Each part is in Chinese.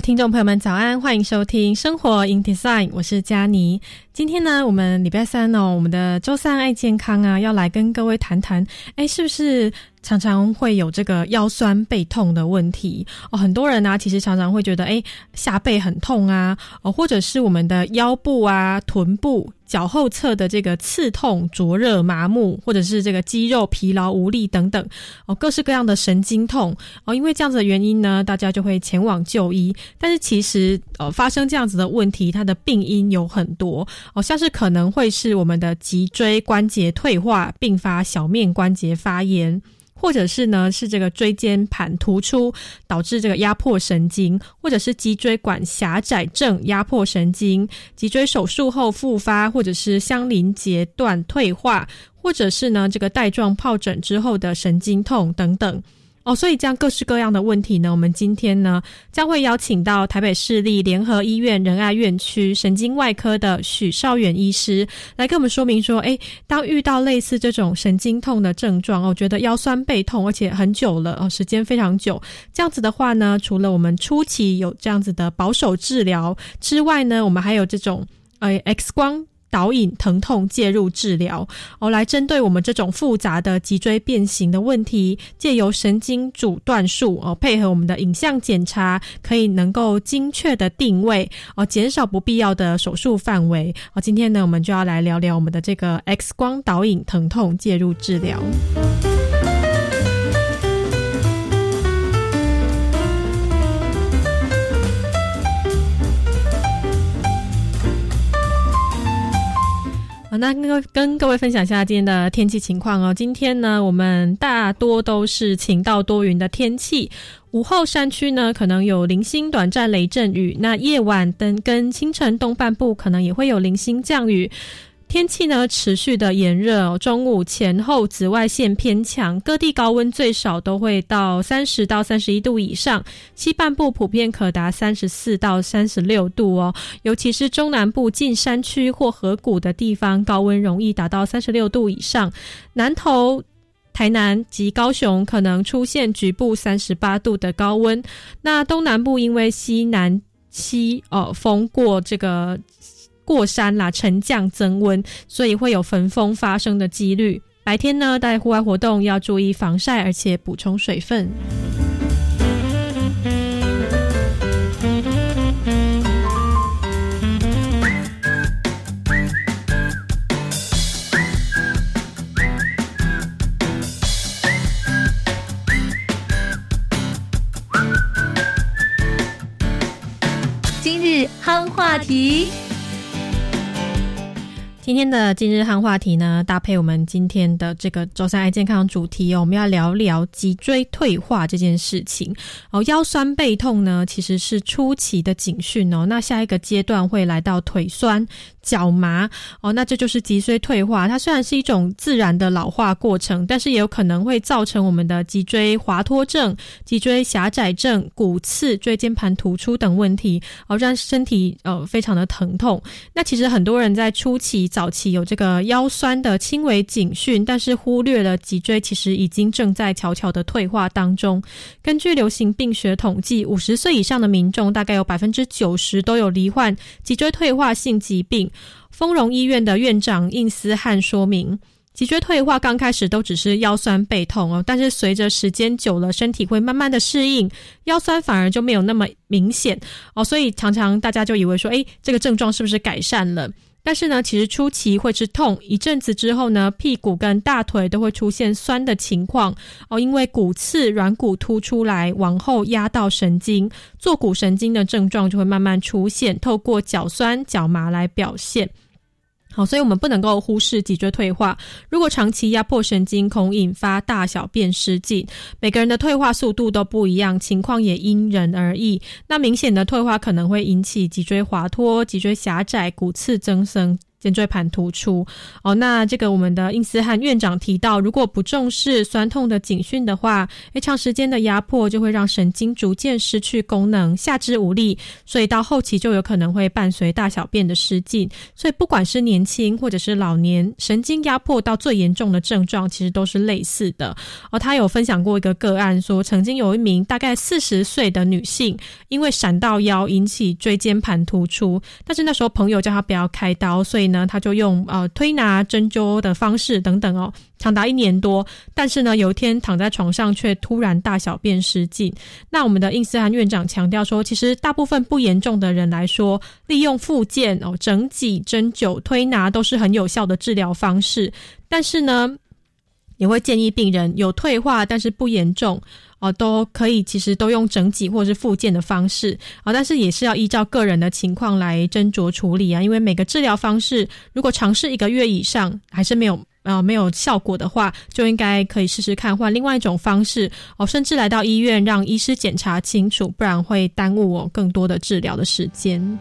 听众朋友们，早安，欢迎收听《生活 in Design》，我是佳妮。今天呢，我们礼拜三哦，我们的周三爱健康啊，要来跟各位谈谈，哎，是不是？常常会有这个腰酸背痛的问题哦，很多人呢，其实常常会觉得，哎，下背很痛啊，哦，或者是我们的腰部啊、臀部、脚后侧的这个刺痛、灼热、麻木，或者是这个肌肉疲劳无力等等，哦，各式各样的神经痛哦，因为这样子的原因呢，大家就会前往就医。但是其实，呃，发生这样子的问题，它的病因有很多哦，像是可能会是我们的脊椎关节退化，并发小面关节发炎。或者是呢，是这个椎间盘突出导致这个压迫神经，或者是脊椎管狭窄症压迫神经，脊椎手术后复发，或者是相邻截断退化，或者是呢这个带状疱疹之后的神经痛等等。哦，所以这样各式各样的问题呢，我们今天呢将会邀请到台北市立联合医院仁爱院区神经外科的许少远医师来跟我们说明说，哎，当遇到类似这种神经痛的症状，哦，觉得腰酸背痛，而且很久了，哦，时间非常久，这样子的话呢，除了我们初期有这样子的保守治疗之外呢，我们还有这种呃 X 光。导引疼痛介入治疗，哦，来针对我们这种复杂的脊椎变形的问题，借由神经阻断术哦，配合我们的影像检查，可以能够精确的定位哦，减少不必要的手术范围哦。今天呢，我们就要来聊聊我们的这个 X 光导引疼痛介入治疗。那跟跟各位分享一下今天的天气情况哦。今天呢，我们大多都是晴到多云的天气。午后山区呢，可能有零星短暂雷阵雨。那夜晚等跟清晨东半部可能也会有零星降雨。天气呢持续的炎热，中午前后紫外线偏强，各地高温最少都会到三十到三十一度以上，西半部普遍可达三十四到三十六度哦，尤其是中南部近山区或河谷的地方，高温容易达到三十六度以上。南投、台南及高雄可能出现局部三十八度的高温。那东南部因为西南西哦风过这个。过山啦，沉降增温，所以会有焚风发生的几率。白天呢，在户外活动要注意防晒，而且补充水分。今日夯话题。今天的今日汉话题呢，搭配我们今天的这个周三爱健康主题哦，我们要聊聊脊椎退化这件事情哦。腰酸背痛呢，其实是初期的警讯哦，那下一个阶段会来到腿酸。脚麻哦，那这就是脊椎退化。它虽然是一种自然的老化过程，但是也有可能会造成我们的脊椎滑脱症、脊椎狭窄症、骨刺、椎间盘突出等问题，哦，让身体呃非常的疼痛。那其实很多人在初期、早期有这个腰酸的轻微警讯，但是忽略了脊椎其实已经正在悄悄的退化当中。根据流行病学统计，五十岁以上的民众大概有百分之九十都有罹患脊椎退化性疾病。丰荣医院的院长应思汉说明，脊椎退化刚开始都只是腰酸背痛哦，但是随着时间久了，身体会慢慢的适应，腰酸反而就没有那么明显哦，所以常常大家就以为说，诶，这个症状是不是改善了？但是呢，其实初期会是痛，一阵子之后呢，屁股跟大腿都会出现酸的情况哦，因为骨刺软骨突出来，往后压到神经，坐骨神经的症状就会慢慢出现，透过脚酸、脚麻来表现。好，所以我们不能够忽视脊椎退化。如果长期压迫神经，恐引发大小便失禁。每个人的退化速度都不一样，情况也因人而异。那明显的退化可能会引起脊椎滑脱、脊椎狭窄、骨刺增生。肩椎盘突出哦，那这个我们的印斯汉院长提到，如果不重视酸痛的警讯的话，诶，长时间的压迫就会让神经逐渐失去功能，下肢无力，所以到后期就有可能会伴随大小便的失禁。所以不管是年轻或者是老年，神经压迫到最严重的症状，其实都是类似的。哦，他有分享过一个个案，说曾经有一名大概四十岁的女性，因为闪到腰引起椎间盘突出，但是那时候朋友叫她不要开刀，所以。呢，他就用呃推拿、针灸的方式等等哦，长达一年多。但是呢，有一天躺在床上却突然大小便失禁。那我们的印斯涵院长强调说，其实大部分不严重的人来说，利用复健哦、整脊、针灸、推拿都是很有效的治疗方式。但是呢，也会建议病人有退化但是不严重。哦，都可以，其实都用整脊或者是复健的方式啊，但是也是要依照个人的情况来斟酌处理啊。因为每个治疗方式，如果尝试一个月以上还是没有呃没有效果的话，就应该可以试试看换另外一种方式哦，甚至来到医院让医师检查清楚，不然会耽误我更多的治疗的时间。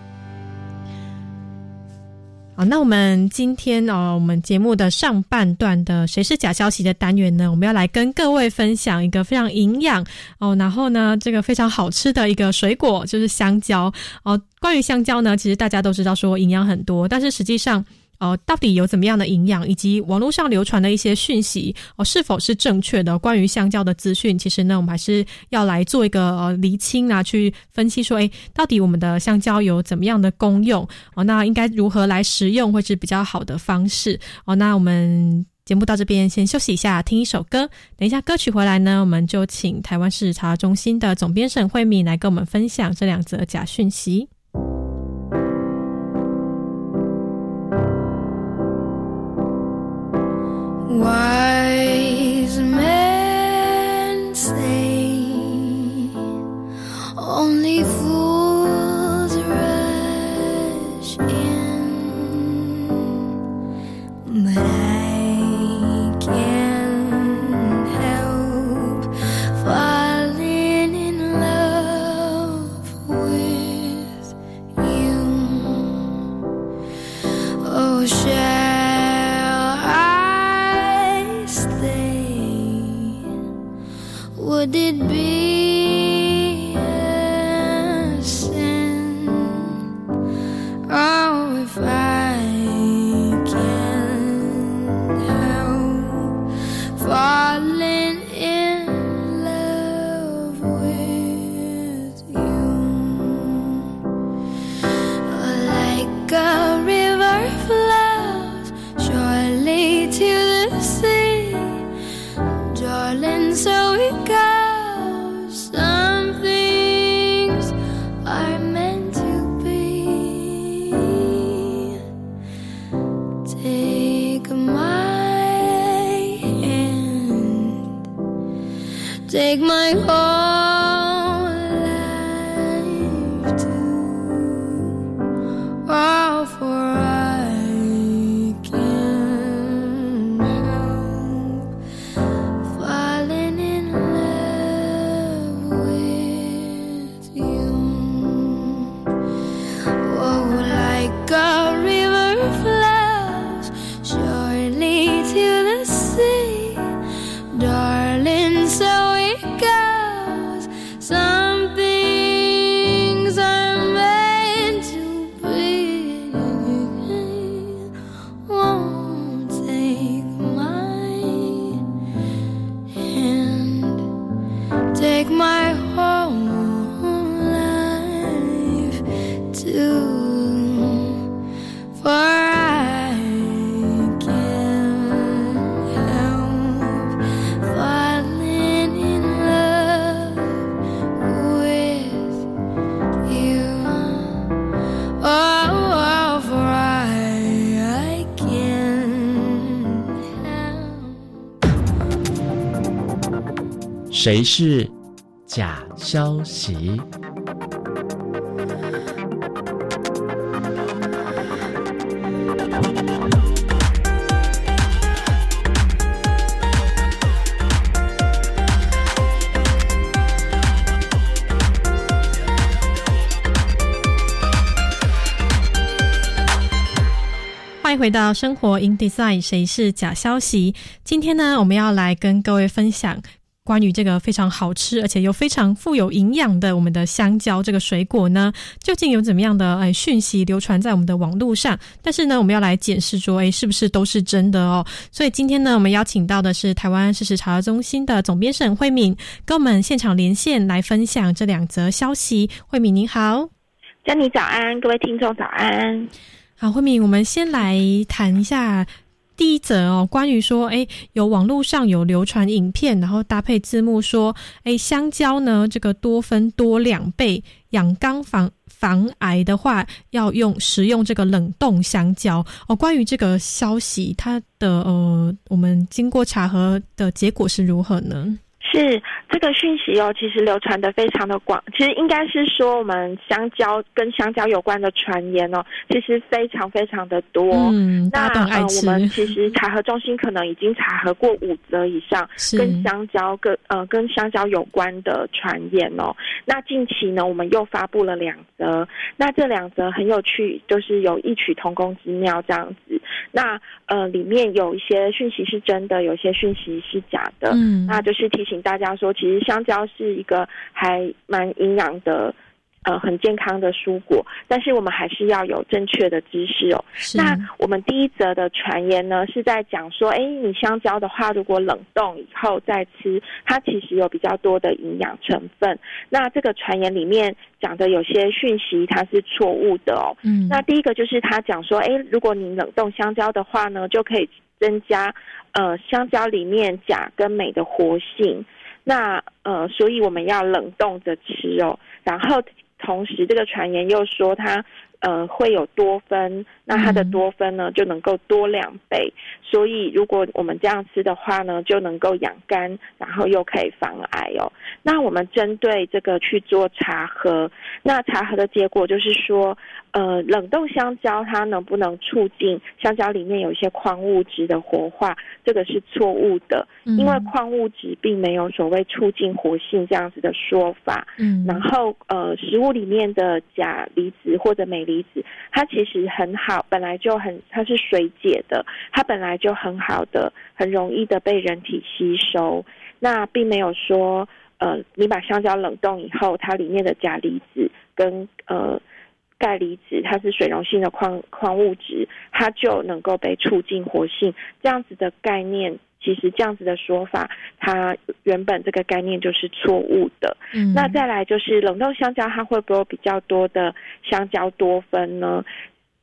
啊，那我们今天哦，我们节目的上半段的“谁是假消息”的单元呢，我们要来跟各位分享一个非常营养哦，然后呢，这个非常好吃的一个水果就是香蕉哦。关于香蕉呢，其实大家都知道说营养很多，但是实际上。哦，到底有怎么样的营养，以及网络上流传的一些讯息哦，是否是正确的？关于香蕉的资讯，其实呢，我们还是要来做一个呃厘清啊，去分析说，诶，到底我们的香蕉有怎么样的功用哦？那应该如何来食用会是比较好的方式哦？那我们节目到这边先休息一下，听一首歌。等一下歌曲回来呢，我们就请台湾市茶中心的总编沈慧敏来跟我们分享这两则假讯息。Would it be a sin? Oh, if I can't help falling in love with you, like a river flows surely to the sea, darling. So we goes. make my heart. 谁是假消息？欢迎回到生活 in design，谁是假消息？今天呢，我们要来跟各位分享关于这个非常好吃而且又非常富有营养的我们的香蕉这个水果呢，究竟有怎么样的哎讯息流传在我们的网络上？但是呢，我们要来检视说，哎，是不是都是真的哦？所以今天呢，我们邀请到的是台湾事实查核中心的总编沈慧敏，跟我们现场连线来分享这两则消息。慧敏您好，嘉妮早安，各位听众早安。好，慧敏，我们先来谈一下第一则哦，关于说，哎，有网络上有流传影片，然后搭配字幕说，哎，香蕉呢这个多酚多两倍，养肝防防癌的话，要用食用这个冷冻香蕉哦。关于这个消息，它的呃，我们经过查核的结果是如何呢？是这个讯息哦，其实流传的非常的广。其实应该是说，我们香蕉跟香蕉有关的传言哦，其实非常非常的多。嗯，那呃，我们其实查核中心可能已经查核过五则以上跟香蕉跟呃跟香蕉有关的传言哦。那近期呢，我们又发布了两则，那这两则很有趣，就是有异曲同工之妙这样子。那呃，里面有一些讯息是真的，有些讯息是假的。嗯，那就是提醒大家说，其实香蕉是一个还蛮营养的，呃，很健康的蔬果，但是我们还是要有正确的知识哦。那我们第一则的传言呢，是在讲说，哎，你香蕉的话，如果冷冻以后再吃，它其实有比较多的营养成分。那这个传言里面讲的有些讯息，它是错误的哦。嗯，那第一个就是他讲说，哎，如果你冷冻香蕉的话呢，就可以增加呃香蕉里面钾跟镁的活性。那呃，所以我们要冷冻着吃哦。然后同时，这个传言又说他呃会有多酚，那它的嗯多酚呢就能够多两倍。所以如果我们这样吃的话呢，就能够养肝，然后又可以防癌哦。那我们针对这个去做茶喝，那茶喝的结果就是说，呃，冷冻香蕉它能不能促进香蕉里面有一些矿物质的活化？这个是错误的，因为嗯矿物质并没有所谓促进活性这样子的说法。嗯，然后呃，食物里面的钾离子或者镁离子，它其实很好，本来就很它是水解的，它本来就很好的，很容易的被人体吸收。那并没有说呃，你把香蕉冷冻以后，它里面的钾离子跟呃钙离子，它是水溶性的矿矿物质，它就能够被促进活性。这样子的概念，其实这样子的说法，它原本这个概念就是错误的。嗯那再来就是冷冻香蕉，它会不会有比较多的香蕉多酚呢？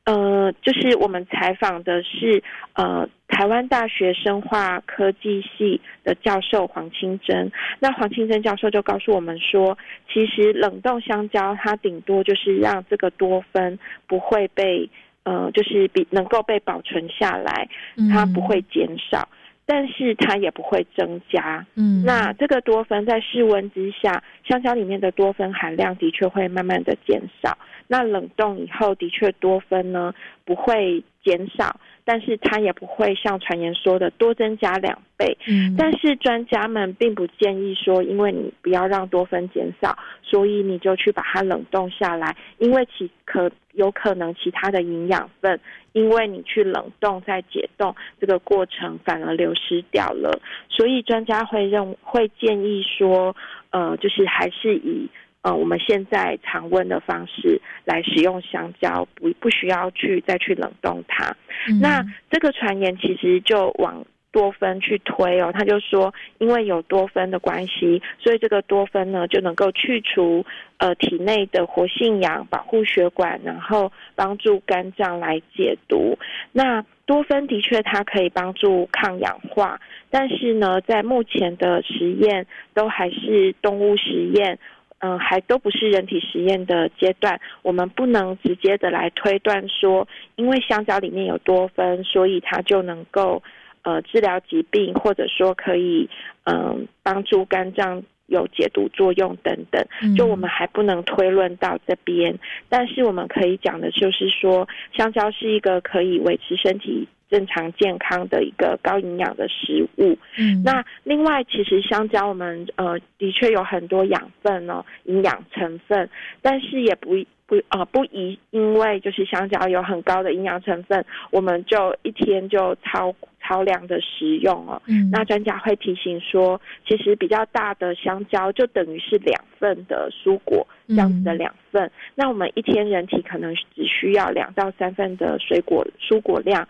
呃，就是我们采访的是呃台湾大学生化科技系的教授黄清珍，那黄清珍教授就告诉我们说，其实冷冻香蕉它顶多就是让这个多酚不会被呃，就是比能够被保存下来，它不会减少，但是它也不会增加。嗯，那这个多酚在室温之下，香蕉里面的多酚含量的确会慢慢的减少。那冷冻以后，的确多酚呢不会减少，但是它也不会像传言说的多增加两倍。嗯，但是专家们并不建议说，因为你不要让多酚减少，所以你就去把它冷冻下来，因为其可有可能其他的营养分，因为你去冷冻再解冻这个过程反而流失掉了，所以专家会认会建议说，呃，就是还是以。呃，我们现在常温的方式来使用香蕉，不不需要去再去冷冻它。嗯那这个传言其实就往多酚去推哦，他就说，因为有多酚的关系，所以这个多酚呢就能够去除呃体内的活性氧，保护血管，然后帮助肝脏来解毒。那多酚的确它可以帮助抗氧化，但是呢，在目前的实验都还是动物实验。嗯，还都不是人体实验的阶段，我们不能直接的来推断说，因为香蕉里面有多酚，所以它就能够呃治疗疾病，或者说可以嗯、帮助肝脏有解毒作用等等。嗯就我们还不能推论到这边，但是我们可以讲的就是说，香蕉是一个可以维持身体正常健康的一个高营养的食物。嗯那另外，其实香蕉我们呃的确有很多养分哦，营养成分，但是也不不呃不宜因为就是香蕉有很高的营养成分，我们就一天就超超量的食用哦。嗯那专家会提醒说，其实比较大的香蕉就等于是两份的蔬果这样子的嗯两份。那我们一天人体可能只需要两到三份的水果蔬果量，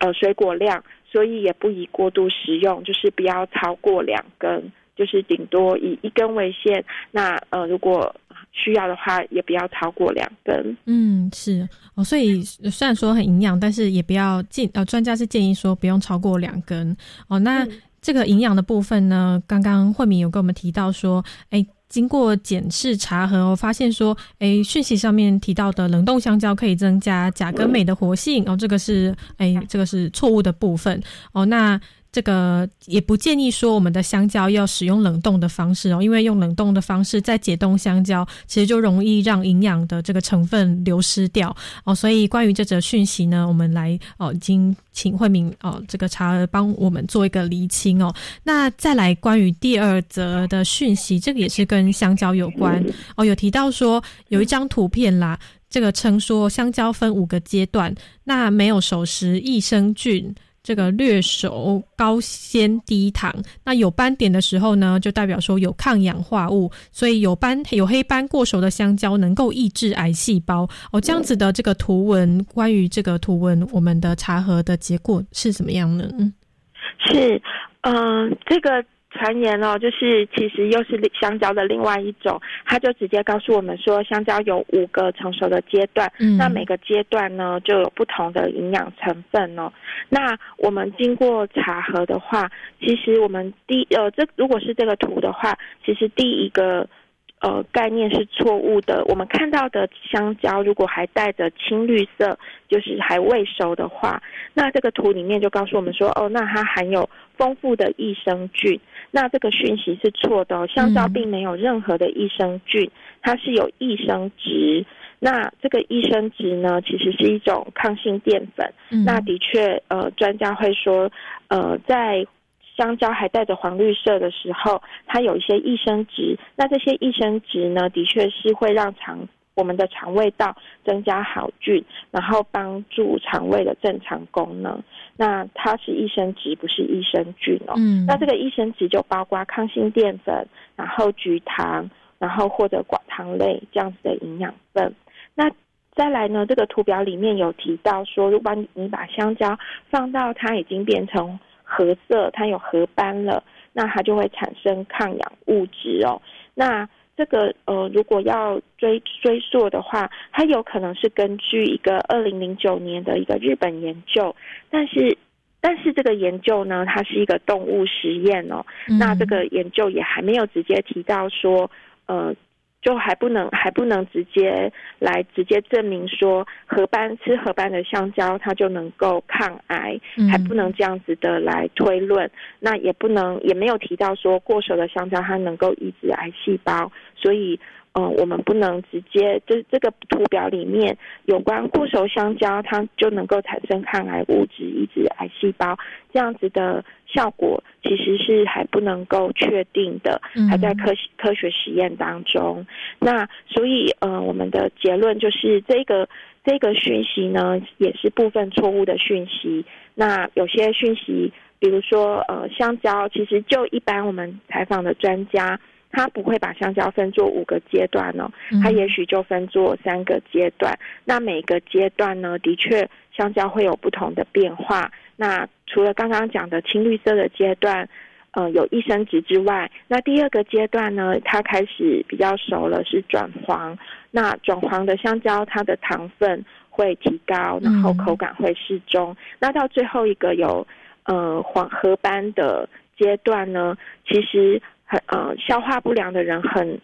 呃水果量，所以也不宜过度食用，就是不要超过两根。就是顶多以一根为限，那呃，如果需要的话，也不要超过两根。嗯，是哦，所以虽然说很营养，但是也不要建呃，专家是建议说不用超过两根哦。那嗯这个营养的部分呢，刚刚慧敏有跟我们提到说，哎，经过检视查核我，发现说，哎，讯息上面提到的冷冻香蕉可以增加钾跟镁的活性哦，这个是哎，这个是错误的部分哦。那这个也不建议说我们的香蕉要使用冷冻的方式哦，因为用冷冻的方式再解冻香蕉，其实就容易让营养的这个成分流失掉哦。所以关于这则讯息呢，我们来哦，已经请慧敏哦这个查儿帮我们做一个厘清哦。那再来关于第二则的讯息，这个也是跟香蕉有关哦，有提到说有一张图片啦。这个称说香蕉分五个阶段，那没有熟食益生菌。这个略熟、高纤、低糖，那有斑点的时候呢，就代表说有抗氧化物，所以有斑、有黑斑过熟的香蕉能够抑制癌细胞哦。这样子的这个图文，关于这个图文，我们的查核的结果是怎么样呢？嗯是，嗯、这个传言哦，就是其实又是香蕉的另外一种，它就直接告诉我们说，香蕉有五个成熟的阶段，嗯那每个阶段呢就有不同的营养成分哦。那我们经过查核的话，其实我们第呃这如果是这个图的话，其实第一个。呃，概念是错误的。我们看到的香蕉，如果还带着青绿色，就是还未熟的话，那这个图里面就告诉我们说，哦，那它含有丰富的益生菌。那这个讯息是错的、哦，香蕉嗯并没有任何的益生菌，它是有益生值。那这个益生值呢，其实是一种抗性淀粉。嗯那的确，呃，专家会说，呃，在香蕉还带着黄绿色的时候，它有一些益生值。那这些益生值呢，的确是会让肠我们的肠胃道增加好菌，然后帮助肠胃的正常功能。那它是益生值，不是益生菌哦。嗯那这个益生值就包括抗性淀粉，然后菊糖，然后或者寡糖类这样子的营养分。那再来呢，这个图表里面有提到说，如果你你把香蕉放到它已经变成褐色，它有褐斑了，那它就会产生抗氧物质哦。那这个呃，如果要追追溯的话，它有可能是根据一个二零零九年的一个日本研究，但是但是这个研究呢，它是一个动物实验哦，嗯。那这个研究也还没有直接提到说，呃，就还不能还不能直接来直接证明说合斑吃合斑的香蕉它就能够抗癌，嗯还不能这样子的来推论。那也不能也没有提到说过熟的香蕉它能够抑制癌细胞，所以。嗯，我们不能直接，就是这个图表里面有关固熟香蕉，它就能够产生抗癌物质，抑制癌细胞，这样子的效果其实是还不能够确定的，嗯还在科科学实验当中。那所以，呃，我们的结论就是这个这个讯息呢，也是部分错误的讯息。那有些讯息，比如说，呃，香蕉，其实就一般我们采访的专家。他不会把香蕉分作五个阶段哦，嗯它也许就分作三个阶段。那每个阶段呢，的确香蕉会有不同的变化。那除了刚刚讲的青绿色的阶段，呃，有益生值之外，那第二个阶段呢，它开始比较熟了，是转黄。那转黄的香蕉，它的糖分会提高，然后口感会适中。那到最后一个有呃黄褐斑的阶段呢，其实。很呃，消化不良的人很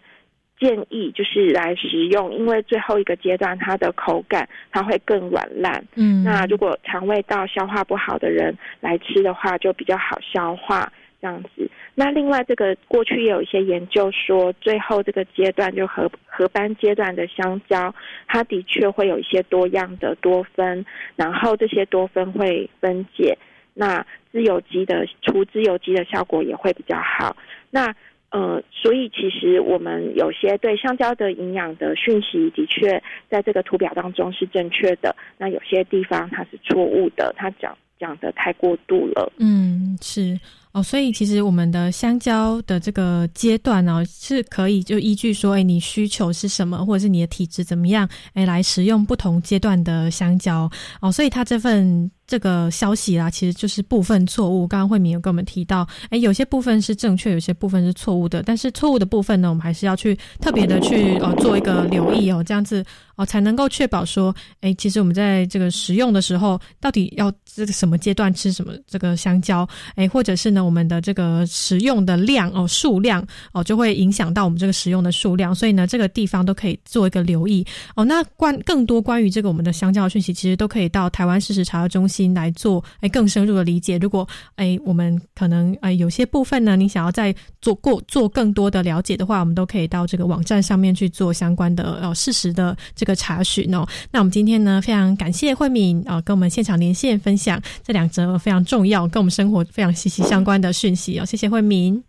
建议就是来食用，因为最后一个阶段它的口感它会更软烂。嗯，那如果肠胃道消化不好的人来吃的话，就比较好消化。这样子。那另外，这个过去也有一些研究说，最后这个阶段就合合班阶段的香蕉，它的确会有一些多样的多酚，然后这些多酚会分解，那自由基的除自由基的效果也会比较好。那呃，所以其实我们有些对香蕉的营养的讯息，的确在这个图表当中是正确的，那有些地方它是错误的，它讲讲的太过度了。嗯，是。哦，所以其实我们的香蕉的这个阶段呢，是可以就依据说，哎，你需求是什么，或者是你的体质怎么样，哎，来食用不同阶段的香蕉。哦，所以它这份。这个消息啦，其实就是部分错误。刚刚慧敏有跟我们提到，哎，有些部分是正确，有些部分是错误的。但是错误的部分呢，我们还是要去特别的去呃做一个留意哦，这样子哦才能够确保说，哎，其实我们在这个食用的时候，到底要这个什么阶段吃什么这个香蕉，哎，或者是呢我们的这个食用的量哦数量哦就会影响到我们这个食用的数量，所以呢这个地方都可以做一个留意哦。那关更多关于这个我们的香蕉讯息，其实都可以到台湾事实查核中心。心来做哎更深入的理解。如果哎我们可能哎有些部分呢，你想要再做过做更多的了解的话，我们都可以到这个网站上面去做相关的呃事实的这个查询哦。那我们今天呢，非常感谢慧敏啊，跟我们现场连线分享这两则非常重要、跟我们生活非常息息相关的讯息哦。谢谢慧敏，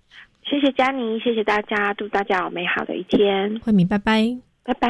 谢谢佳妮，谢谢大家，祝大家有美好的一天。慧敏，拜拜，拜拜。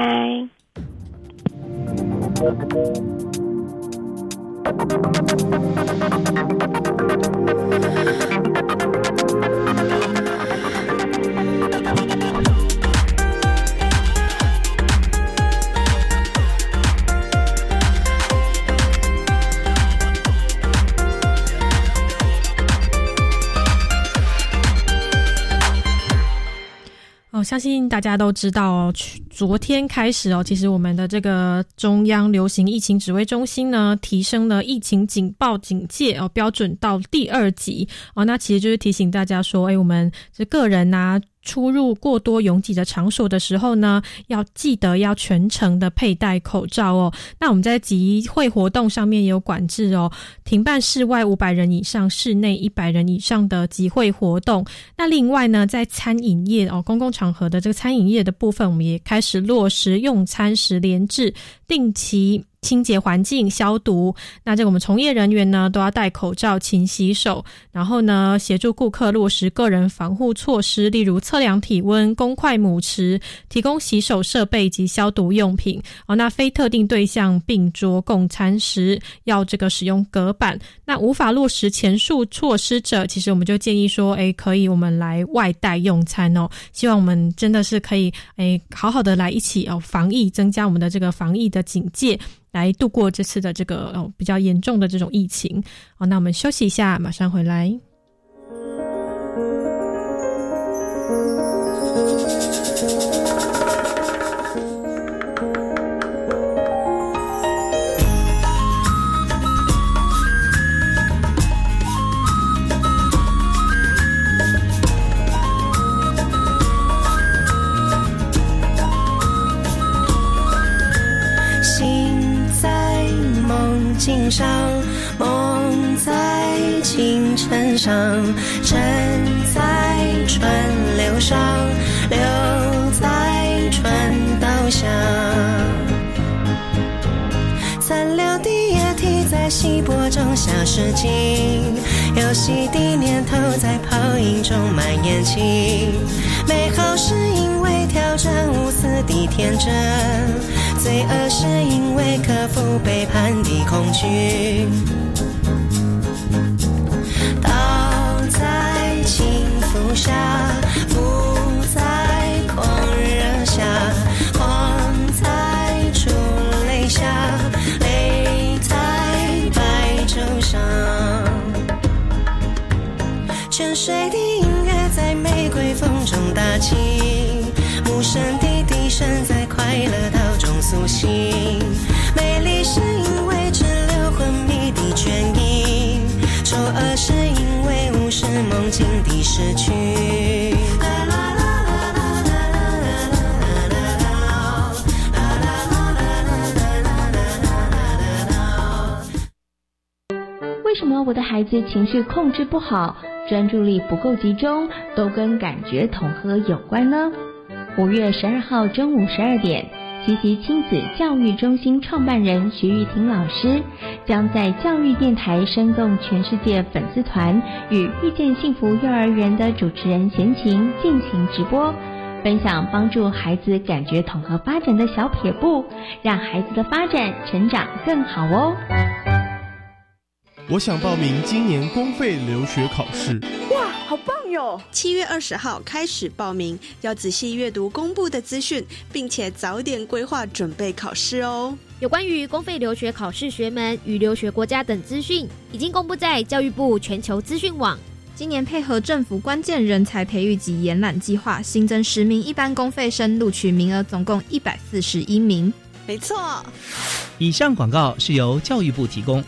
哦，相信大家都知道哦。昨天开始哦，其实我们的这个中央流行疫情指挥中心呢，提升了疫情警报警戒哦标准到第二级哦。那其实就是提醒大家说，哎，我们这个人呐。出入过多拥挤的场所的时候呢，要记得要全程的佩戴口罩哦。那我们在集会活动上面也有管制哦，停办室外五百人以上、室内一百人以上的集会活动。那另外呢，在餐饮业哦，公共场合的这个餐饮业的部分，我们也开落实用餐时连制，定期。清洁环境、消毒，那这个我们从业人员呢都要戴口罩、勤洗手，然后呢协助顾客落实个人防护措施，例如测量体温、公筷母匙、提供洗手设备及消毒用品。哦，那非特定对象并桌共餐时要这个使用隔板。那无法落实前述措施者，其实我们就建议说，哎，可以我们来外带用餐哦。希望我们真的是可以，哎，好好的来一起哦防疫，增加我们的这个防疫的警戒。来度过这次的这个哦比较严重的这种疫情，好，那我们休息一下，马上回来。上，梦在清晨上，沉在川流上，留在川道下。残留的液体在稀薄中消失尽，游戏的念头在泡影中蔓延起。美好是因为挑战无私的天真。罪恶是因为克服背叛的恐惧，倒在轻浮下，浮在狂热下，狂在出泪下，泪在白昼上。沉睡的音乐在玫瑰风中打起，无声的笛声在快乐。苏醒，美丽是因为滞留昏迷的倦意，丑恶是因为无视梦境的失去。为什么我的孩子情绪控制不好？专注力不够集中，都跟感觉统合有关呢？五月十二号中午十二点，奇奇亲子教育中心创办人徐玉婷老师将在教育电台生动全世界粉丝团与遇见幸福幼儿园的主持人闲情进行直播，分享帮助孩子感觉统合发展的小撇步，让孩子的发展成长更好哦。我想报名今年公费留学考试。哇，好棒哟！七月二十号开始报名，要仔细阅读公布的资讯，并且早点规划准备考试哦。有关于公费留学考试学门与留学国家等资讯，已经公布在教育部全球资讯网。今年配合政府关键人才培育及延揽计划，新增十名一般公费生录取名额，总共一百四十一名。没错。以上广告是由教育部提供。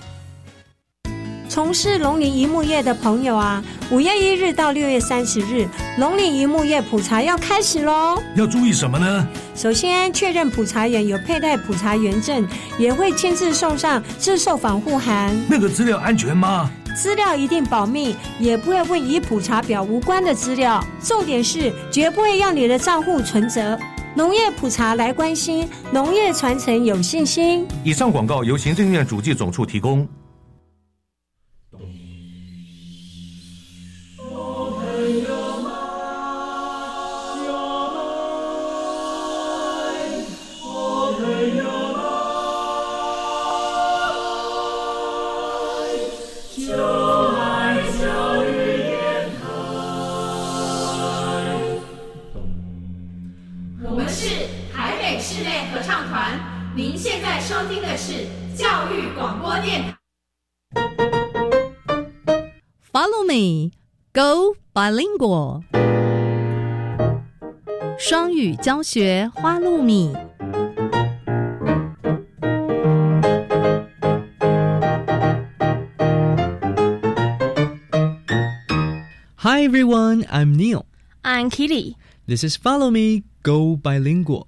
从事农林一牧业的朋友啊，五月一日到六月三十日，农林一牧业普查要开始喽。要注意什么呢？首先确认普查员有佩戴普查员证，也会亲自送上自售防护函。那个资料安全吗？资料一定保密，也不会问与普查表无关的资料。重点是绝不会要你的账户存折。农业普查来关心，农业传承有信心。以上广告由行政院主计总处提供。Go bilingual，双语教学花露米。Hi everyone, I'm Neil. I'm Kitty. This is Follow Me, Go Bilingual.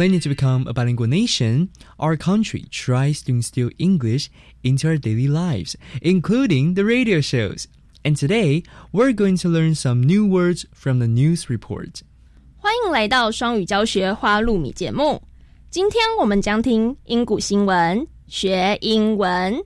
Planning to become a bilingual nation, our country tries to instill English into our daily lives, including the radio shows. And today, we're going to learn some new words from the news report. 欢迎来到双语教学花露米节目。今天我们将听英古新闻，学英文。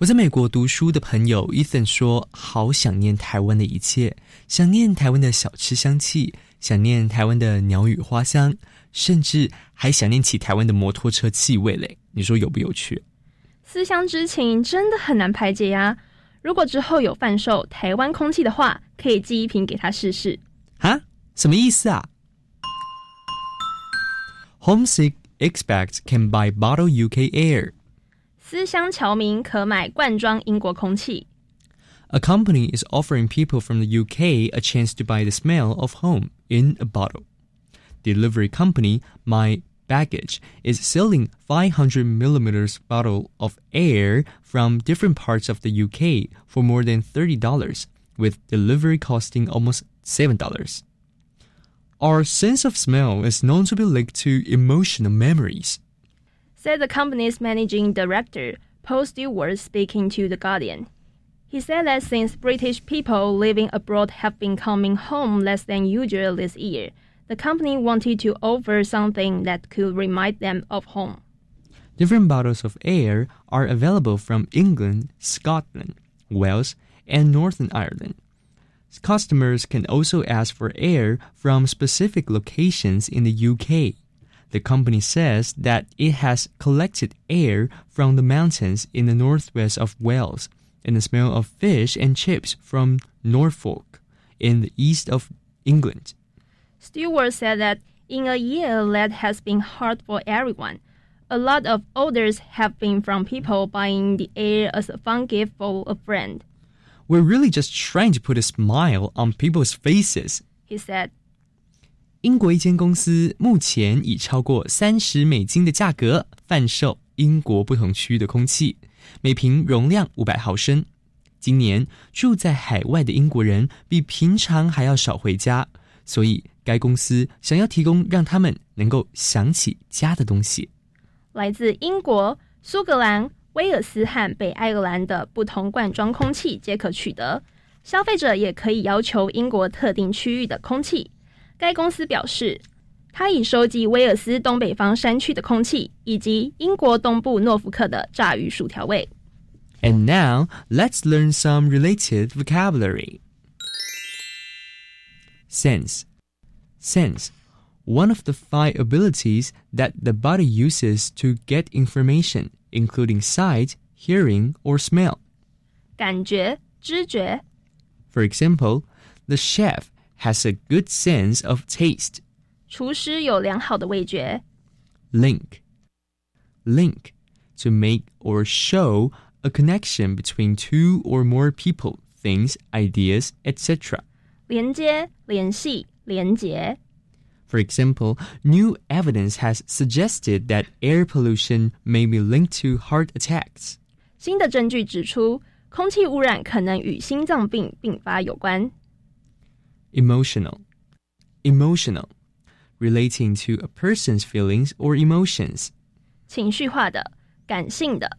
我在美国读书的朋友 Ethan 说：“好想念台湾的一切，想念台湾的小吃香气，想念台湾的鸟语花香，甚至还想念起台湾的摩托车气味嘞。”你说有不有趣？思乡之情真的很难排解呀！如果之后有贩售台湾空气的话，可以寄一瓶给他试试。啊？什么意思啊？Homesick expats can buy bottle UK air。思乡侨民可买罐装英国空气。A company is offering people from the UK a chance to buy the smell of home in a bottle. Delivery company My baggage is selling 500 millimeters bottle of air from different parts of the UK for more than $30, with delivery costing almost $7. Our sense of smell is known to be linked to emotional memories, said the company's managing director, Paul Stewart, speaking to The Guardian. He said that since British people living abroad have been coming home less than usual this year, the company wanted to offer something that could remind them of home. Different bottles of air are available from England, Scotland, Wales, and Northern Ireland. Customers can also ask for air from specific locations in the UK. The company says that it has collected air from the mountains in the northwest of Wales and the smell of fish and chips from Norfolk in the east of England. Stewart said that in a year that has been hard for everyone, a lot of orders have been from people buying the air as a fun gift for a friend. We're really just trying to put a smile on people's faces, he said. 英国一间公司目前以超过三十美金的价格贩售英国不同区域的空气，每瓶容量五百毫升。今年住在海外的英国人比平常还要少回家，所以该公司想要提供让他们能够想起家的东西。来自英国苏格兰、威尔斯和北爱尔兰的不同罐装空气皆可取得。消费者也可以要求英国特定区域的空气。该公司表示，它已收集威尔斯东北方山区的空气，以及英国东部诺福克的炸鱼薯条味。 And now, let's learn some related vocabulary. Sense. Sense. One of the five abilities that the body uses to get information, including sight, hearing, or smell. 感觉、知觉。 For example, the chef has a good sense of taste. 厨师有良好的味觉。 Link. Link. To make or show a connection between two or more people, things, ideas, etc. 连接、联系、连结。 For example, new evidence has suggested that air pollution may be linked to heart attacks. 新的证据指出，空气污染可能与心脏病并发有关。 Emotional. Emotional. Relating to a person's feelings or emotions. 情绪化的、感性的。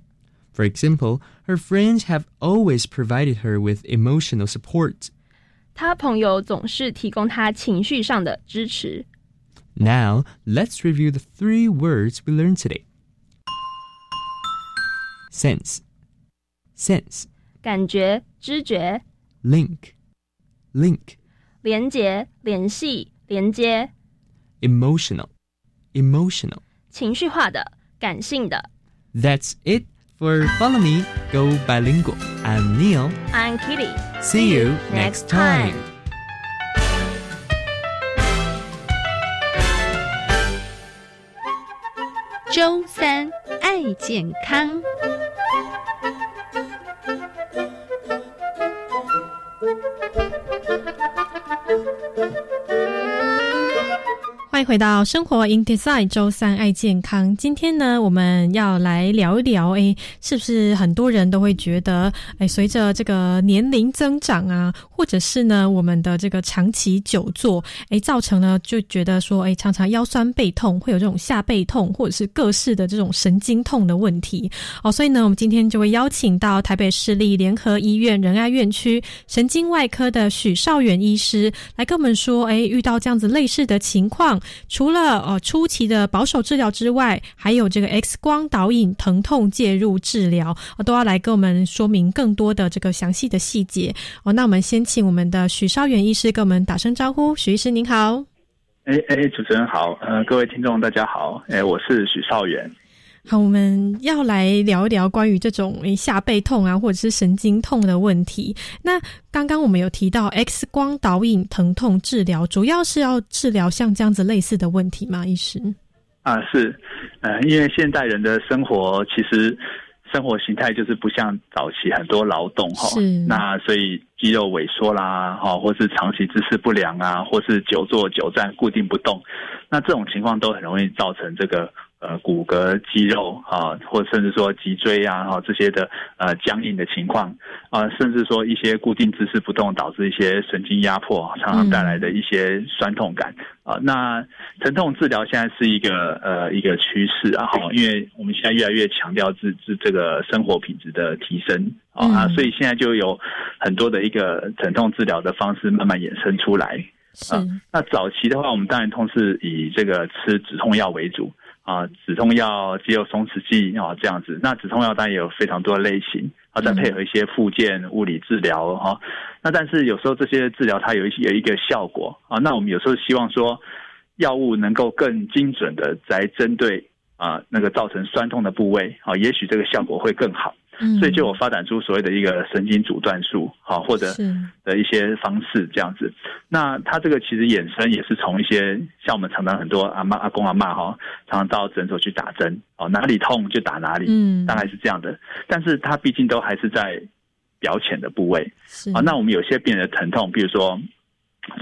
For example, her friends have always provided her with emotional support. 他朋友总是提供他情绪上的支持。 Now, let's review the three words we learned today. Sense. Sense. 感觉、知觉。 Link. Link. 连结、联系、连接。 Emotional. Emotional. 情绪化的、感性的。 That's it for Follow Me, Go Bilingual. I'm Neil. I'm Kitty. See you next time. 周三爱健康。 回到生活 in design 周三爱健康。今天呢，我们要来聊一聊，诶，是不是很多人都会觉得，诶，随着这个年龄增长啊，或者是呢，我们的这个长期久坐，诶，造成了就觉得说，诶，常常腰酸背痛，会有这种下背痛，或者是各式的这种神经痛的问题。哦，所以呢，我们今天就会邀请到台北市立联合医院仁爱院区神经外科的许少远医师来跟我们说，诶，遇到这样子类似的情况。除了呃初期的保守治疗之外，还有这个 X 光导引疼痛介入治疗，呃、都要来跟我们说明更多的这个详细的细节哦。那我们先请我们的许绍远医师跟我们打声招呼，许医师您好。哎哎，主持人好，呃，各位听众大家好，哎，我是许绍远。好，我们要来聊一聊关于这种下背痛啊，或者是神经痛的问题。那刚刚我们有提到 X 光导引疼痛治疗，主要是要治疗像这样子类似的问题吗？医师？啊，是，呃，因为现代人的生活其实生活形态就是不像早期很多劳动哈，那所以肌肉萎缩啦，哈，或是长期姿势不良啊，或是久坐久站固定不动，那这种情况都很容易造成这个。呃，骨骼、肌肉啊，或甚至说脊椎啊，哈这些的呃僵硬的情况啊，甚至说一些固定姿势不动导致一些神经压迫，常常带来的一些酸痛感啊。那疼痛治疗现在是一个呃一个趋势啊，哈，因为我们现在越来越强调自自这个生活品质的提升啊，所以现在就有很多的一个疼痛治疗的方式慢慢衍生出来啊。那早期的话，我们当然通是以这个吃止痛药为主。啊，止痛药、肌肉松弛剂啊，这样子。那止痛药当然也有非常多的类型啊，再配合一些附件物理治疗哈。那但是有时候这些治疗它有一些有一个效果啊，那我们有时候希望说药物能够更精准的来针对啊那个造成酸痛的部位啊，也许这个效果会更好。所以就有发展出所谓的一个神经阻断术，好或者的一些方式这样子。那它这个其实衍生也是从一些像我们常常很多阿妈、阿公、阿妈哈，常常到诊所去打针，哦哪里痛就打哪里，嗯，大概是这样的。但是它毕竟都还是在表浅的部位，啊，那我们有些病人的疼痛，比如说。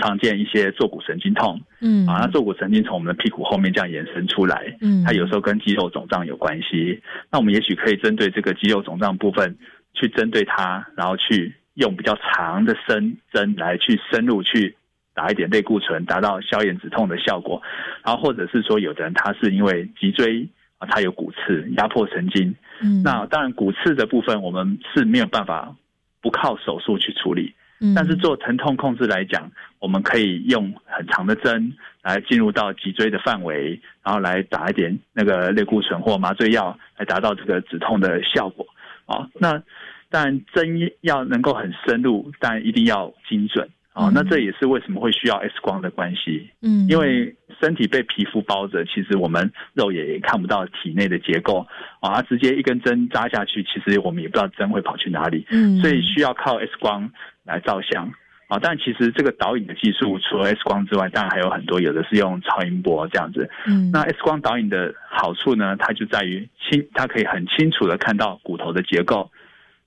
常见一些坐骨神经痛，嗯，啊，那坐骨神经从我们的屁股后面这样延伸出来，嗯，它有时候跟肌肉肿胀有关系。那我们也许可以针对这个肌肉肿胀部分，去针对它，然后去用比较长的针针来去深入去打一点类固醇，达到消炎止痛的效果。然后或者是说，有的人他是因为脊椎啊，它有骨刺压迫神经。嗯，那当然骨刺的部分我们是没有办法不靠手术去处理。嗯，但是做疼痛控制来讲，我们可以用很长的针来进入到脊椎的范围，然后来打一点那个类固醇或麻醉药，来达到这个止痛的效果。哦，那但针要能够很深入，但一定要精准。哦，那这也是为什么会需要 X 光的关系。嗯，因为身体被皮肤包着，其实我们肉眼也看不到体内的结构。啊，直接一根针扎下去，其实我们也不知道针会跑去哪里。嗯，所以需要靠 X 光来照相。啊，但其实这个导引的技术除了 X 光之外，当然还有很多，有的是用超音波这样子。嗯，那 X 光导引的好处呢，它就在于清，它可以很清楚的看到骨头的结构。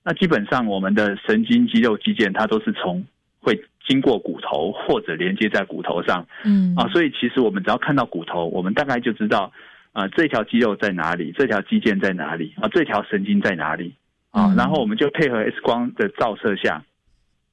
那基本上我们的神经、肌肉、肌腱，它都是从会经过骨头或者连接在骨头上。嗯，啊，所以其实我们只要看到骨头，我们大概就知道啊，这条肌肉在哪里，这条肌腱在哪里，啊，这条神经在哪里。啊，然后我们就配合 X 光的照射下，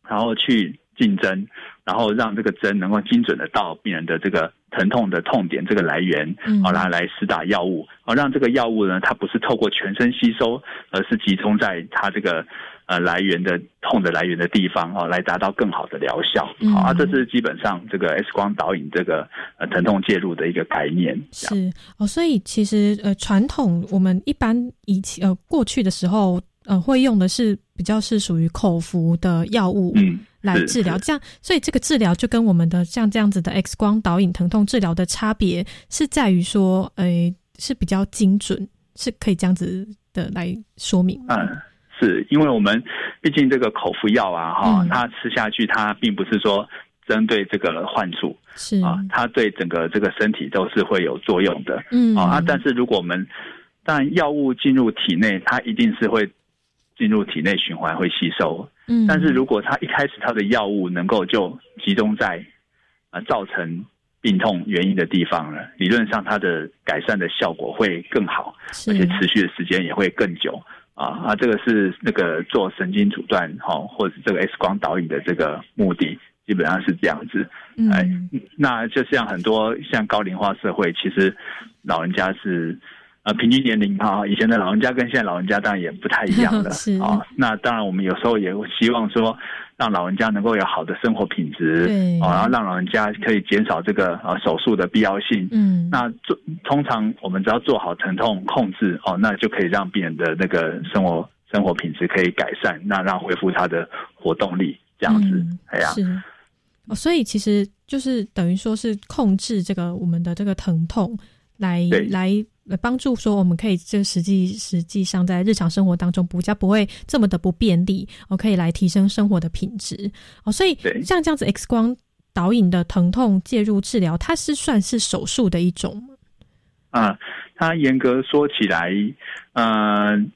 然后去。进针，然后让这个针能够精准的到病人的这个疼痛的痛点这个来源，好来来施打药物，好让这个药物呢，它不是透过全身吸收，而是集中在它这个呃来源的痛的来源的地方，哦，来达到更好的疗效。好啊，这是基本上这个 X 光导引这个呃疼痛介入的一个概念。是哦，所以其实呃传统我们一般以前呃过去的时候呃会用的是比较是属于口服的药物。嗯。来治疗，这样，所以这个治疗就跟我们的像这样子的 X 光导引疼痛治疗的差别是在于说，呃，是比较精准，是可以这样子的来说明。嗯，是因为我们毕竟这个口服药啊，哈，它吃下去，它并不是说针对这个患处，是啊，它对整个这个身体都是会有作用的。嗯啊，但是如果我们但药物进入体内，它一定是会进入体内循环，会吸收。嗯，但是如果他一开始他的药物能够就集中在啊造成病痛原因的地方了，理论上它的改善的效果会更好，而且持续的时间也会更久啊啊！这个是那个做神经阻断哈，或者这个 X 光导引的这个目的，基本上是这样子。哎，那就像很多像高龄化社会，其实老人家是。呃，平均年龄哈，以前的老人家跟现在老人家当然也不太一样了 啊。那当然，我们有时候也希望说，让老人家能够有好的生活品质，啊，然后让老人家可以减少这个呃手术的必要性。嗯，那做通常我们只要做好疼痛控制哦，那就可以让病人的那个生活生活品质可以改善，那让恢复他的活动力这样子。哎呀，是哦，所以其实就是等于说是控制这个我们的这个疼痛，来来。来帮助说，我们可以就实际实际上在日常生活当中，比较不会这么的不便利，我可以来提升生活的品质哦。所以像这样子 X 光导引的疼痛介入治疗，它是算是手术的一种吗？啊，它严格说起来，嗯，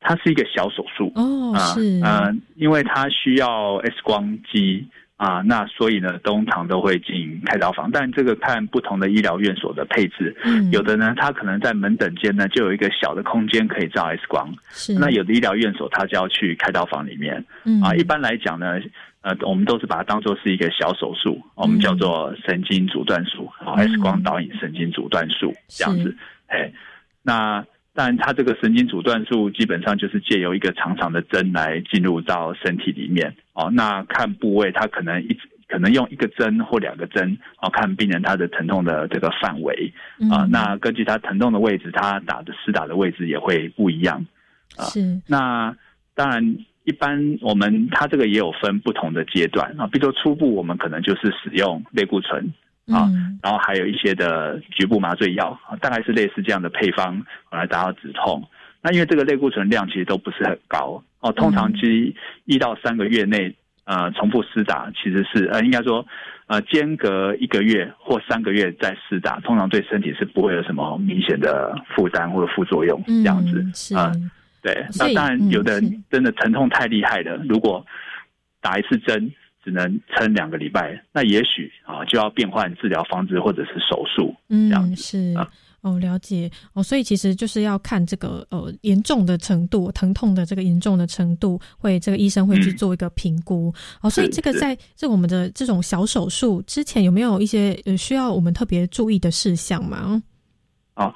它是一个小手术哦，是嗯，因为它需要 X 光机。啊，那所以呢，通常都会进开刀房，但这个看不同的医疗院所的配置，嗯，有的呢，它可能在门诊间呢就有一个小的空间可以照 X 光，是，那有的医疗院所它就要去开刀房里面，嗯，啊，一般来讲呢，呃，我们都是把它当做是一个小手术，我们叫做神经阻断术，啊，X 光导引神经阻断术这样子，哎，那。但它这个神经阻断术基本上就是借由一个长长的针来进入到身体里面哦。那看部位，它可能一可能用一个针或两个针哦，看病人他的疼痛的这个范围啊。那根据他疼痛的位置，他打的施打的位置也会不一样啊。是。那当然，一般我们它这个也有分不同的阶段啊。比如说初步，我们可能就是使用类固醇。啊，然后还有一些的局部麻醉药，大概是类似这样的配方来达到止痛。那因为这个类固醇量其实都不是很高哦，通常其实一到三个月内，呃，重复施打其实是呃，应该说呃，间隔一个月或三个月再施打，通常对身体是不会有什么明显的负担或者副作用这样子啊。对，那当然有的人真的疼痛太厉害了，如果打一次针。只能撑两个礼拜，那也许啊就要变换治疗方式或者是手术，嗯，这样是哦，了解哦，所以其实就是要看这个呃严重的程度，疼痛的这个严重的程度，会这个医生会去做一个评估哦。所以这个在这我们的这种小手术之前，有没有一些呃需要我们特别注意的事项吗？哦，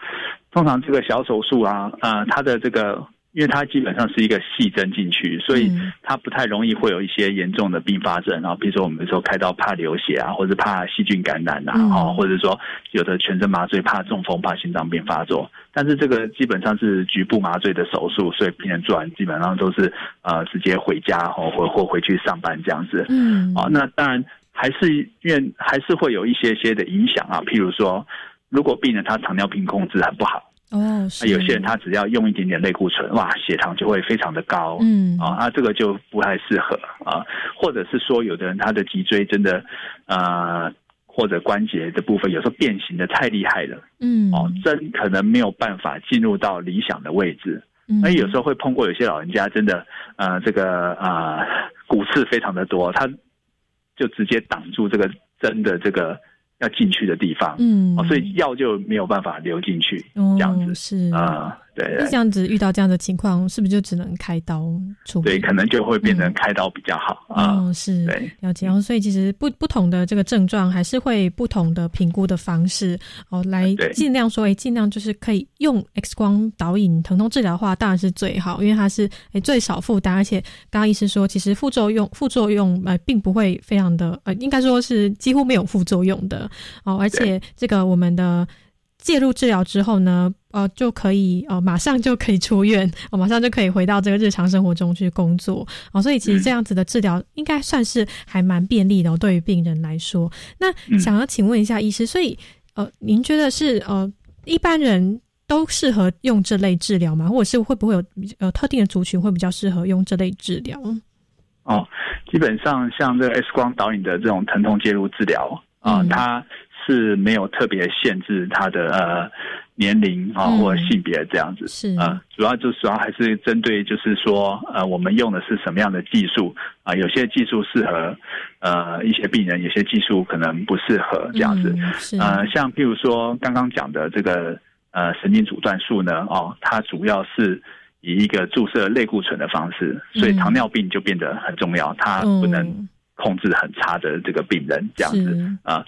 通常这个小手术啊，呃，它的这个。因为它基本上是一个细针进去，所以它不太容易会有一些严重的并发症。然后，比如说我们说开刀怕流血啊，或者怕细菌感染啊，哦，或者说有的全身麻醉怕中风、怕心脏病发作。但是这个基本上是局部麻醉的手术，所以病人做完基本上都是呃直接回家或或或回去上班这样子。嗯，啊，那当然还是因为还是会有一些些的影响啊。譬如说，如果病人他糖尿病控制很不好。哦，那有些人他只要用一点点类固醇，哇，血糖就会非常的高，嗯，啊，那这个就不太适合啊，或者是说，有的人他的脊椎真的，呃，或者关节的部分有时候变形的太厉害了，嗯，哦，针可能没有办法进入到理想的位置，那有时候会碰过有些老人家真的，呃，这个啊骨刺非常的多，他就直接挡住这个针的这个。要进去的地方，嗯，所以药就没有办法流进去，这样子。是。啊。对，那这样子遇到这样的情况，是不是就只能开刀处理？对，可能就会变成开刀比较好啊。是，对，了解。然后，所以其实不不同的这个症状，还是会不同的评估的方式哦，来尽量说，哎，尽量就是可以用 X 光导引疼痛治疗的话，当然是最好，因为它是哎最少负担，而且刚刚医师说，其实副作用副作用呃并不会非常的呃，应该说是几乎没有副作用的哦，而且这个我们的。介入治疗之后呢，呃，就可以呃，马上就可以出院，哦，马上就可以回到这个日常生活中去工作，哦，所以其实这样子的治疗应该算是还蛮便利的，对于病人来说。那想要请问一下医师，所以呃，您觉得是呃，一般人都适合用这类治疗吗？或者是会不会有呃特定的族群会比较适合用这类治疗？哦，基本上像这个 X 光导引的这种疼痛介入治疗啊，它。是没有特别限制它的呃年龄啊或者性别这样子，是。啊，主要就主要还是针对就是说呃我们用的是什么样的技术啊，有些技术适合呃一些病人，有些技术可能不适合这样子，呃像譬如说刚刚讲的这个呃神经阻断术呢哦，它主要是以一个注射类固醇的方式，所以糖尿病就变得很重要，它不能。控制很差的这个病人这样子。啊，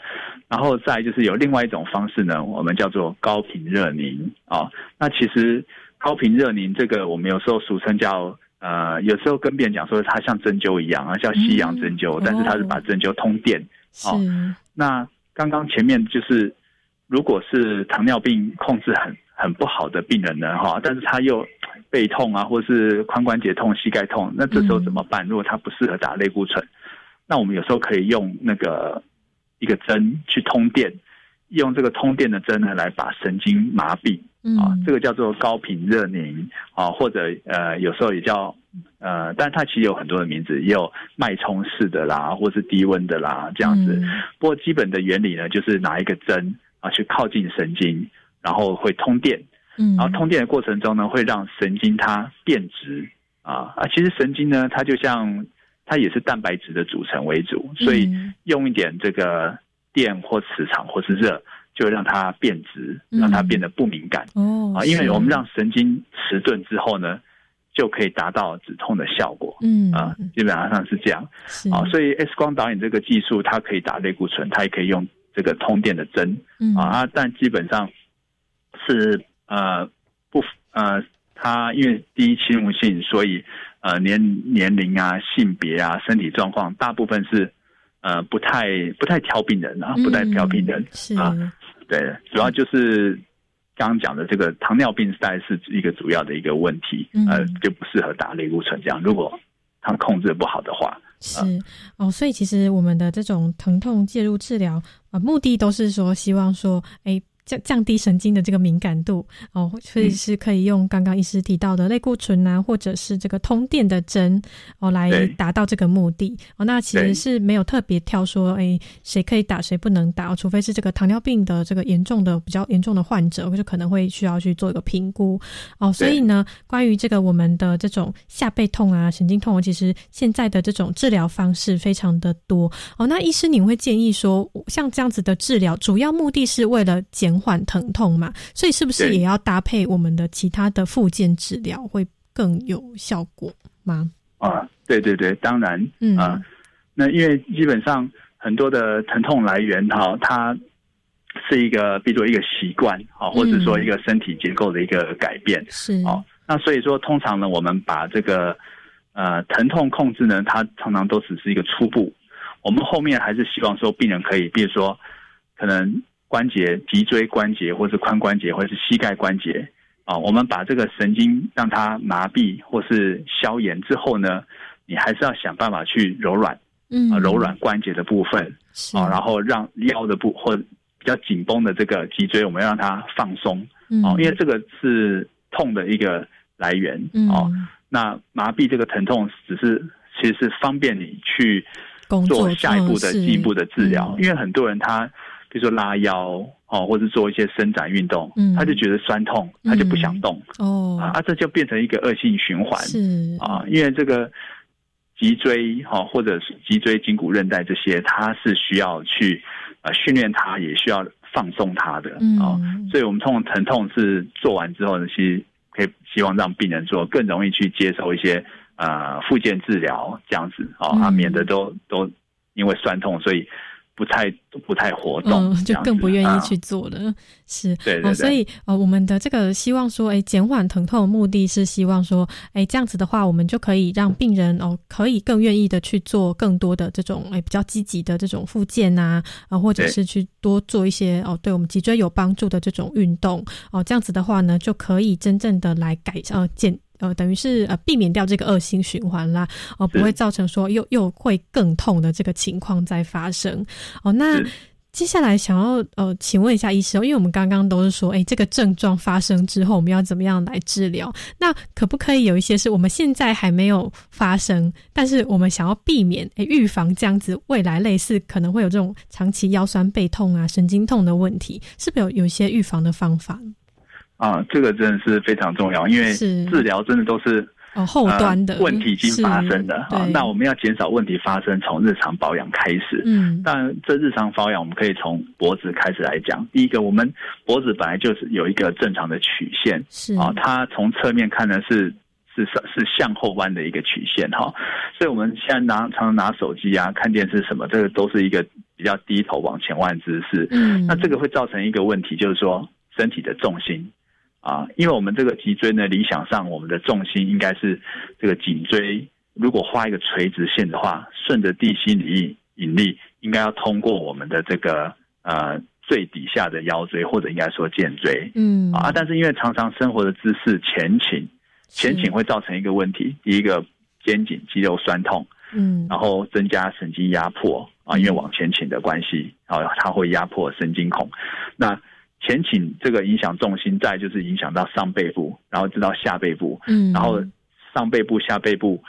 然后再就是有另外一种方式呢，我们叫做高频热凝啊。那其实高频热凝这个我们有时候俗称叫呃，有时候跟别人讲说它像针灸一样啊，叫西洋针灸，但是它是把针灸通电哦。那刚刚前面就是如果是糖尿病控制很很不好的病人呢哈，但是他又背痛啊，或是髋关节痛、膝盖痛，那这时候怎么办？如果他不适合打类固醇。那我们有时候可以用那个一个针去通电，用这个通电的针呢来把神经麻痹啊，这个叫做高频热凝啊，或者呃有时候也叫呃，但它其实有很多的名字，也有脉冲式的啦，或是低温的啦这样子。不过基本的原理呢，就是拿一个针啊去靠近神经，然后会通电，嗯然后通电的过程中呢，会让神经它变直啊啊，其实神经呢它就像。它也是蛋白质的组成为主，所以用一点这个电或磁场或是热，就让它变直，让它变得不敏感。哦，啊，因为我们让神经迟钝之后呢，就可以达到止痛的效果。嗯，啊，基本上是这样。啊，所以 X 光导引这个技术，它可以打类固醇，它也可以用这个通电的针。嗯，啊，但基本上是呃不呃，它因为第一侵入性，所以。呃，年年龄啊，性别啊，身体状况，大部分是呃不太不太挑病人啊，不太挑病人啊。对，主要就是刚刚讲的这个糖尿病带是一个主要的一个问题，呃，就不适合打类固醇这样。如果它控制不好的话，是哦。所以其实我们的这种疼痛介入治疗啊，目的都是说希望说，哎。降降低神经的这个敏感度哦，所以是可以用刚刚医师提到的类固醇啊，或者是这个通电的针哦，来达到这个目的哦。那其实是没有特别挑说，哎，谁可以打，谁不能打，除非是这个糖尿病的这个严重的、比较严重的患者，就可能会需要去做一个评估哦。所以呢，关于这个我们的这种下背痛啊、神经痛，其实现在的这种治疗方式非常的多哦。那医师，你会建议说，像这样子的治疗，主要目的是为了减缓疼痛嘛，所以是不是也要搭配我们的其他的附件治疗会更有效果吗？啊，对对对，当然，啊，那因为基本上很多的疼痛来源哈，它是一个，比如说一个习惯啊，或者说一个身体结构的一个改变是哦。那所以说，通常呢，我们把这个呃疼痛控制呢，它常常都只是一个初步。我们后面还是希望说，病人可以，比如说可能关节、脊椎关节，或是髋关节，或者是膝盖关节。啊，我们把这个神经让它麻痹或是消炎之后呢，你还是要想办法去柔软，嗯，柔软关节的部分。啊，然后让腰的部或比较紧绷的这个脊椎，我们要让它放松。哦，因为这个是痛的一个来源。哦。那麻痹这个疼痛，只是其实是方便你去做下一步的进一步的治疗，因为很多人他比如说拉腰哦，或者做一些伸展运动，他就觉得酸痛，他就不想动哦，啊，这就变成一个恶性循环是。啊，因为这个脊椎哈或者是脊椎筋骨韧带这些，它是需要去呃训练它，也需要放松它的啊，所以我们通常疼痛是做完之后呢，其实。可以希望让病人做更容易去接受一些呃复健治疗这样子哦，啊免得都都因为酸痛，所以不太不太活动，就更不愿意去做了。是，对对。所以呃，我们的这个希望说，哎，减缓疼痛的目的是希望说，哎，这样子的话，我们就可以让病人哦，可以更愿意的去做更多的这种哎比较积极的这种复健啊，啊，或者是去多做一些哦，对我们脊椎有帮助的这种运动哦，这样子的话呢，就可以真正的来改呃减。呃，等于是呃避免掉这个恶性循环啦，哦，不会造成说又又会更痛的这个情况在发生。哦，那接下来想要呃，请问一下医生，因为我们刚刚都是说，哎，这个症状发生之后，我们要怎么样来治疗？那可不可以有一些是我们现在还没有发生，但是我们想要避免，哎，预防这样子未来类似可能会有这种长期腰酸背痛啊、神经痛的问题，是不是有有一些预防的方法？啊，这个真的是非常重要，因为治疗真的都是哦后端的问题已经发生的啊。那我们要减少问题发生，从日常保养开始。嗯，但这日常保养，我们可以从脖子开始来讲。第一个，我们脖子本来就是有一个正常的曲线，是啊，它从侧面看呢是是是向后弯的一个曲线哈。所以我们现在拿常常拿手机啊、看电视什么，这个都是一个比较低头往前弯姿势。嗯，那这个会造成一个问题，就是说身体的重心。啊，因为我们这个脊椎呢，理想上我们的重心应该是这个颈椎，如果画一个垂直线的话，顺着地心引力引力，应该要通过我们的这个呃最底下的腰椎，或者应该说肩椎。嗯啊，但是因为常常生活的姿势前倾，前倾会造成一个问题，第一个肩颈肌肉酸痛，嗯，然后增加神经压迫啊，因为往前倾的关系，啊，它会压迫神经孔，那。前倾这个影响重心，再就是影响到上背部，然后直到下背部，嗯，然后上背部、下背部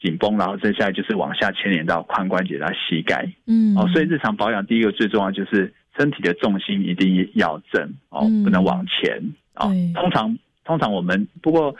紧绷，然后接下来就是往下牵连到髋关节到膝盖，嗯，哦，所以日常保养第一个最重要就是身体的重心一定要正哦，不能往前哦。通常通常我们不过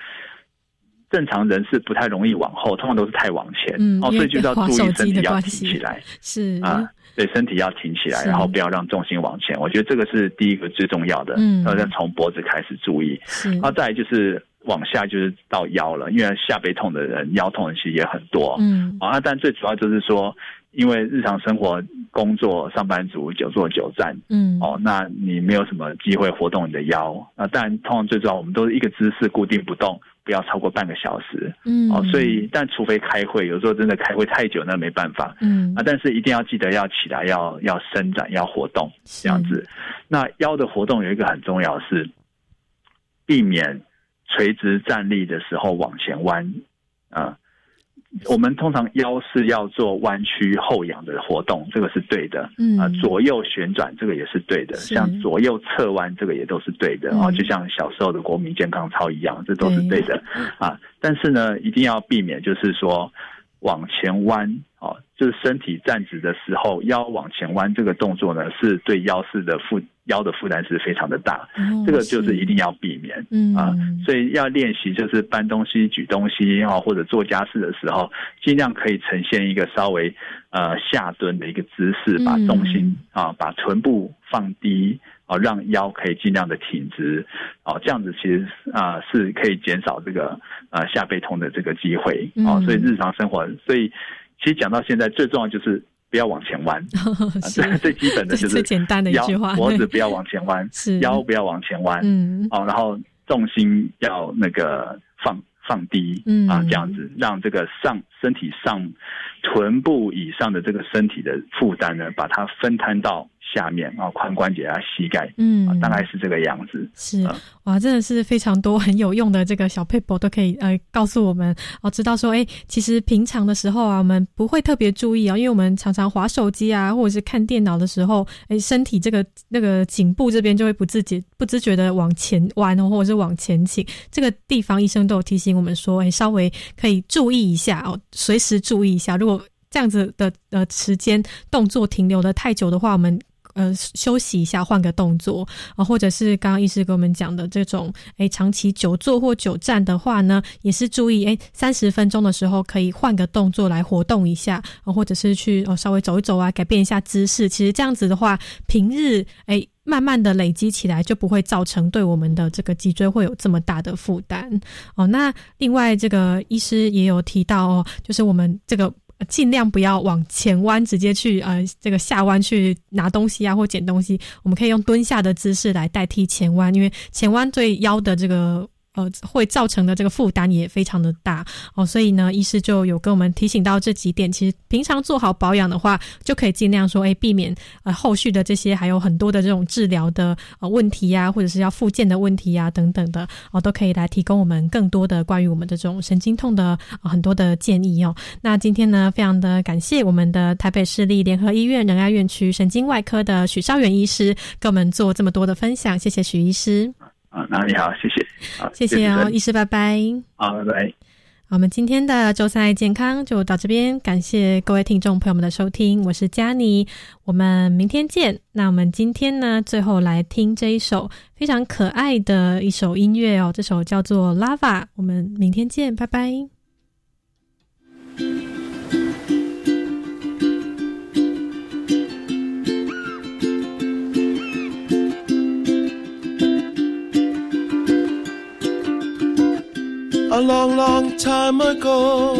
正常人是不太容易往后，通常都是太往前，哦，所以就要注意 身体要挺起来，是啊。对身体要挺起来，然后不要让重心往前。我觉得这个是第一个最重要的。嗯，然后再从脖子开始注意。是，然后再就是往下就是到腰了，因为下背痛的人，腰痛的其实也很多。嗯，啊，但最主要就是说，因为日常生活工作，上班族久坐久站，嗯，哦，那你没有什么机会活动你的腰。那但通常最重要，我们都是一个姿势固定不动。不要超过半个小时，嗯，哦，所以但除非开会，有时候真的开会太久，那没办法，嗯，啊，但是一定要记得要起来，要要伸展，要活动，这样子。那腰的活动有一个很重要是，避免垂直站立的时候往前弯，啊。我们通常腰是要做弯曲后仰的活动，这个是对的。嗯啊，左右旋转这个也是对的，像左右侧弯这个也都是对的啊，就像小时候的国民健康操一样，这都是对的啊。但是呢，一定要避免就是说往前弯哦，就是身体站直的时候腰往前弯这个动作呢，是对腰式的负。腰的负担是非常的大，这个就是一定要避免，嗯啊，所以要练习就是搬东西、举东西啊，或者做家事的时候，尽量可以呈现一个稍微呃下蹲的一个姿势，把重心啊，把臀部放低啊，让腰可以尽量的挺直，哦，这样子其实啊是可以减少这个呃下背痛的这个机会，哦，所以日常生活，所以其实讲到现在最重要就是不要往前弯，这 最基本的就是最简单的一句话，脖子不要往前弯，腰不要往前弯，嗯，哦，然后重心要那个放放低，嗯。啊，这样子让这个上身体上臀部以上的这个身体的负担呢，把它分摊到。下面啊，髋关节啊，膝盖，嗯，大概是这个样子。是哇，真的是非常多很有用的这个小配博都可以呃告诉我们哦，知道说哎，其实平常的时候啊，我们不会特别注意啊，因为我们常常划手机啊，或者是看电脑的时候，哎，身体这个那个颈部这边就会不自觉不自觉的往前弯哦，或者是往前倾。这个地方医生都有提醒我们说，哎，稍微可以注意一下哦，随时注意一下，如果这样子的呃时间动作停留的太久的话，我们。呃，休息一下，换个动作啊，或者是刚刚医师跟我们讲的这种，哎，长期久坐或久站的话呢，也是注意，哎，三十分钟的时候可以换个动作来活动一下啊，或者是去哦稍微走一走啊，改变一下姿势。其实这样子的话，平日哎，慢慢的累积起来，就不会造成对我们的这个脊椎会有这么大的负担哦。那另外，这个医师也有提到哦，就是我们这个。尽量不要往前弯，直接去呃这个下弯去拿东西啊或捡东西，我们可以用蹲下的姿势来代替前弯，因为前弯对腰的这个。呃，会造成的这个负担也非常的大哦，所以呢，医师就有跟我们提醒到这几点。其实平常做好保养的话，就可以尽量说，哎，避免呃后续的这些还有很多的这种治疗的呃问题呀，或者是要复健的问题呀等等的哦，都可以来提供我们更多的关于我们这种神经痛的很多的建议哦。那今天呢，非常的感谢我们的台北市立联合医院仁爱院区神经外科的许绍元医师跟我们做这么多的分享，谢谢许医师。啊，那你好，谢谢，好，谢谢哦，医师，拜拜，好，拜拜。我们今天的周三爱健康就到这边，感谢各位听众朋友们的收听，我是佳妮，我们明天见。那我们今天呢，最后来听这一首非常可爱的一首音乐哦，这首叫做《Lava》，我们明天见，拜拜。A long, long time ago,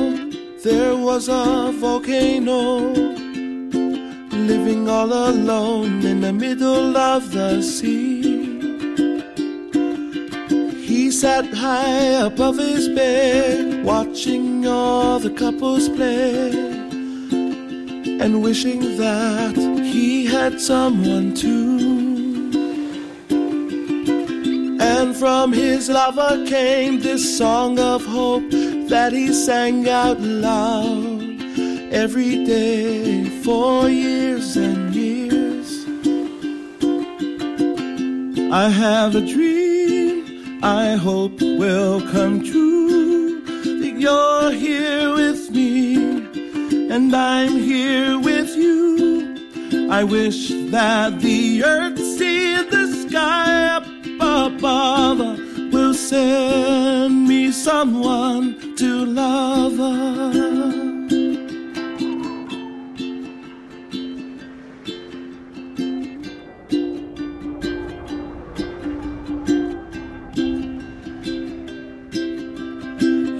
there was a volcano living all alone in the middle of the sea. He sat high above his bed, watching all the couples play, and wishing that he had someone too. And from his lover came this song of hope that he sang out loud every day for years and years. I have a dream I hope will come true. That you're here with me, and I'm here with you. I wish that the earth see the sky up above will send me someone to love.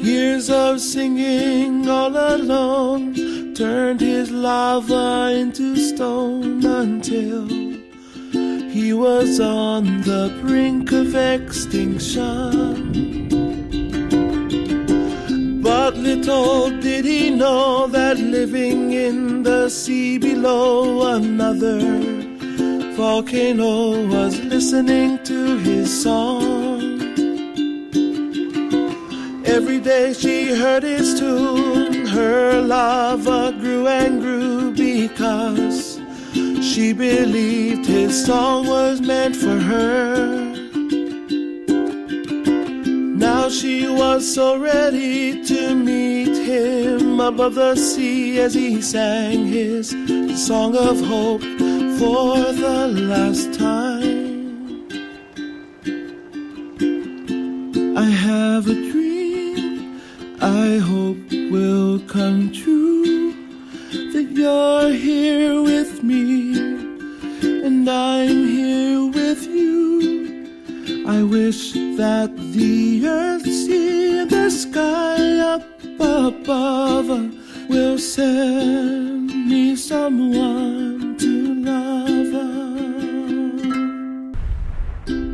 Years of singing all alone turned his lava into stone until he was on the brink of extinction. But little did he know that living in the sea below another volcano was listening to his song. Every day she heard his tune, her lava grew and grew because she believed his song was meant for her. Now she was so ready to meet him above the sea as he sang his song of hope for the last time. I have a dream I hope will come true that you're here with me and I'm here with you. I wish that the earth see the sky up above will send me someone